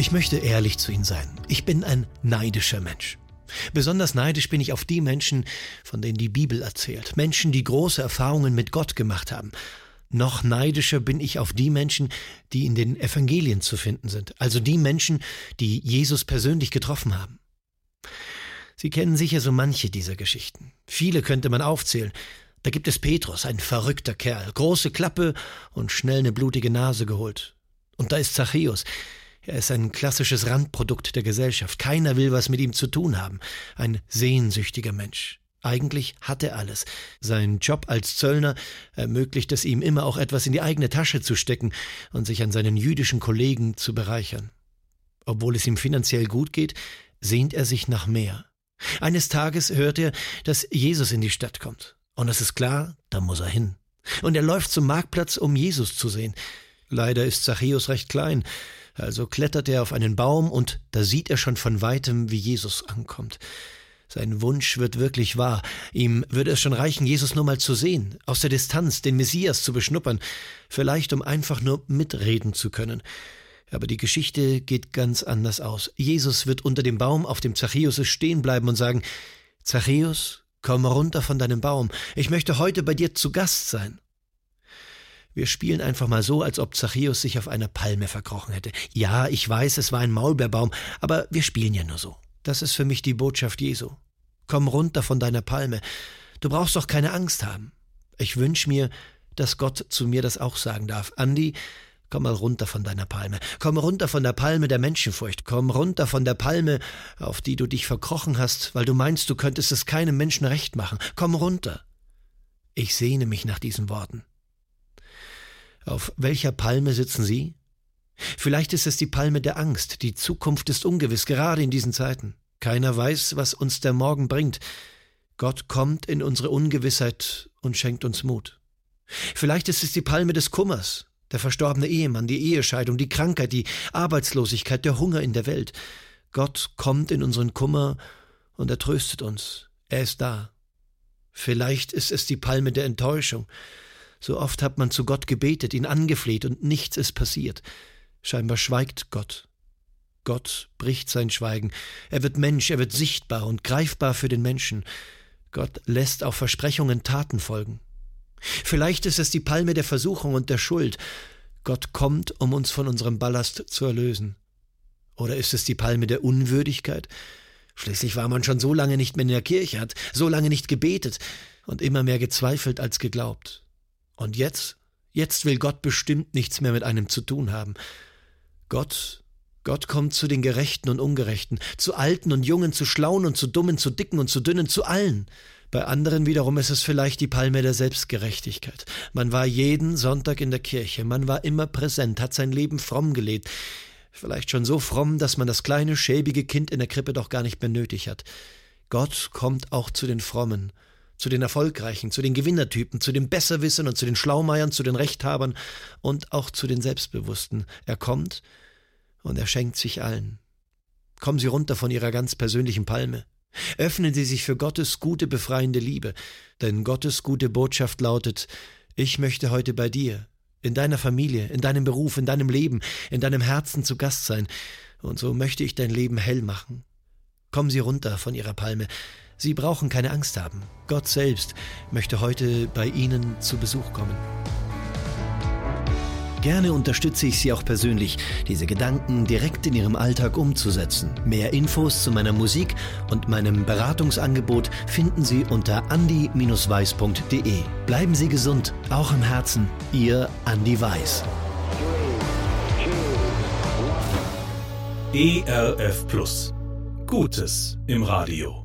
Ich möchte ehrlich zu Ihnen sein. Ich bin ein neidischer Mensch. Besonders neidisch bin ich auf die Menschen, von denen die Bibel erzählt. Menschen, die große Erfahrungen mit Gott gemacht haben. Noch neidischer bin ich auf die Menschen, die in den Evangelien zu finden sind. Also die Menschen, die Jesus persönlich getroffen haben. Sie kennen sicher so manche dieser Geschichten. Viele könnte man aufzählen. Da gibt es Petrus, ein verrückter Kerl, große Klappe und schnell eine blutige Nase geholt. Und da ist Zachäus, er ist ein klassisches Randprodukt der Gesellschaft. Keiner will was mit ihm zu tun haben. Ein sehnsüchtiger Mensch. Eigentlich hat er alles. Sein Job als Zöllner ermöglicht es ihm immer auch etwas in die eigene Tasche zu stecken und sich an seinen jüdischen Kollegen zu bereichern. Obwohl es ihm finanziell gut geht, sehnt er sich nach mehr. Eines Tages hört er, dass Jesus in die Stadt kommt. Und es ist klar, da muss er hin. Und er läuft zum Marktplatz, um Jesus zu sehen. Leider ist Zachäus recht klein. Also klettert er auf einen Baum und da sieht er schon von weitem, wie Jesus ankommt. Sein Wunsch wird wirklich wahr. Ihm würde es schon reichen, Jesus nur mal zu sehen, aus der Distanz, den Messias zu beschnuppern, vielleicht um einfach nur mitreden zu können. Aber die Geschichte geht ganz anders aus. Jesus wird unter dem Baum auf dem Zachäus stehen bleiben und sagen, Zachäus, komm runter von deinem Baum, ich möchte heute bei dir zu Gast sein. Wir spielen einfach mal so, als ob Zachäus sich auf einer Palme verkrochen hätte. Ja, ich weiß, es war ein Maulbeerbaum, aber wir spielen ja nur so. Das ist für mich die Botschaft Jesu. Komm runter von deiner Palme. Du brauchst doch keine Angst haben. Ich wünsche mir, dass Gott zu mir das auch sagen darf. Andi, komm mal runter von deiner Palme. Komm runter von der Palme der Menschenfurcht. Komm runter von der Palme, auf die du dich verkrochen hast, weil du meinst, du könntest es keinem Menschen recht machen. Komm runter. Ich sehne mich nach diesen Worten. Auf welcher Palme sitzen Sie? Vielleicht ist es die Palme der Angst, die Zukunft ist ungewiss, gerade in diesen Zeiten. Keiner weiß, was uns der Morgen bringt. Gott kommt in unsere Ungewissheit und schenkt uns Mut. Vielleicht ist es die Palme des Kummers, der verstorbene Ehemann, die Ehescheidung, die Krankheit, die Arbeitslosigkeit, der Hunger in der Welt. Gott kommt in unseren Kummer und er tröstet uns. Er ist da. Vielleicht ist es die Palme der Enttäuschung, so oft hat man zu Gott gebetet, ihn angefleht und nichts ist passiert. Scheinbar schweigt Gott. Gott bricht sein Schweigen. Er wird Mensch, er wird sichtbar und greifbar für den Menschen. Gott lässt auf Versprechungen Taten folgen. Vielleicht ist es die Palme der Versuchung und der Schuld. Gott kommt, um uns von unserem Ballast zu erlösen. Oder ist es die Palme der Unwürdigkeit? Schließlich war man schon so lange nicht mehr in der Kirche, hat so lange nicht gebetet und immer mehr gezweifelt als geglaubt. Und jetzt, jetzt will Gott bestimmt nichts mehr mit einem zu tun haben. Gott, Gott kommt zu den Gerechten und Ungerechten, zu Alten und Jungen, zu Schlauen und zu Dummen, zu Dicken und zu Dünnen, zu allen. Bei anderen wiederum ist es vielleicht die Palme der Selbstgerechtigkeit. Man war jeden Sonntag in der Kirche, man war immer präsent, hat sein Leben fromm gelebt. Vielleicht schon so fromm, dass man das kleine, schäbige Kind in der Krippe doch gar nicht mehr nötig hat. Gott kommt auch zu den Frommen zu den Erfolgreichen, zu den Gewinnertypen, zu den Besserwissern und zu den Schlaumeiern, zu den Rechthabern und auch zu den Selbstbewussten. Er kommt und er schenkt sich allen. Kommen Sie runter von Ihrer ganz persönlichen Palme. Öffnen Sie sich für Gottes gute, befreiende Liebe, denn Gottes gute Botschaft lautet, ich möchte heute bei dir, in deiner Familie, in deinem Beruf, in deinem Leben, in deinem Herzen zu Gast sein, und so möchte ich dein Leben hell machen. Kommen Sie runter von Ihrer Palme, Sie brauchen keine Angst haben. Gott selbst möchte heute bei Ihnen zu Besuch kommen. Gerne unterstütze ich Sie auch persönlich, diese Gedanken direkt in Ihrem Alltag umzusetzen. Mehr Infos zu meiner Musik und meinem Beratungsangebot finden Sie unter andi-weiß.de. Bleiben Sie gesund, auch im Herzen. Ihr Andi Weiß. ERF Plus. Gutes im Radio.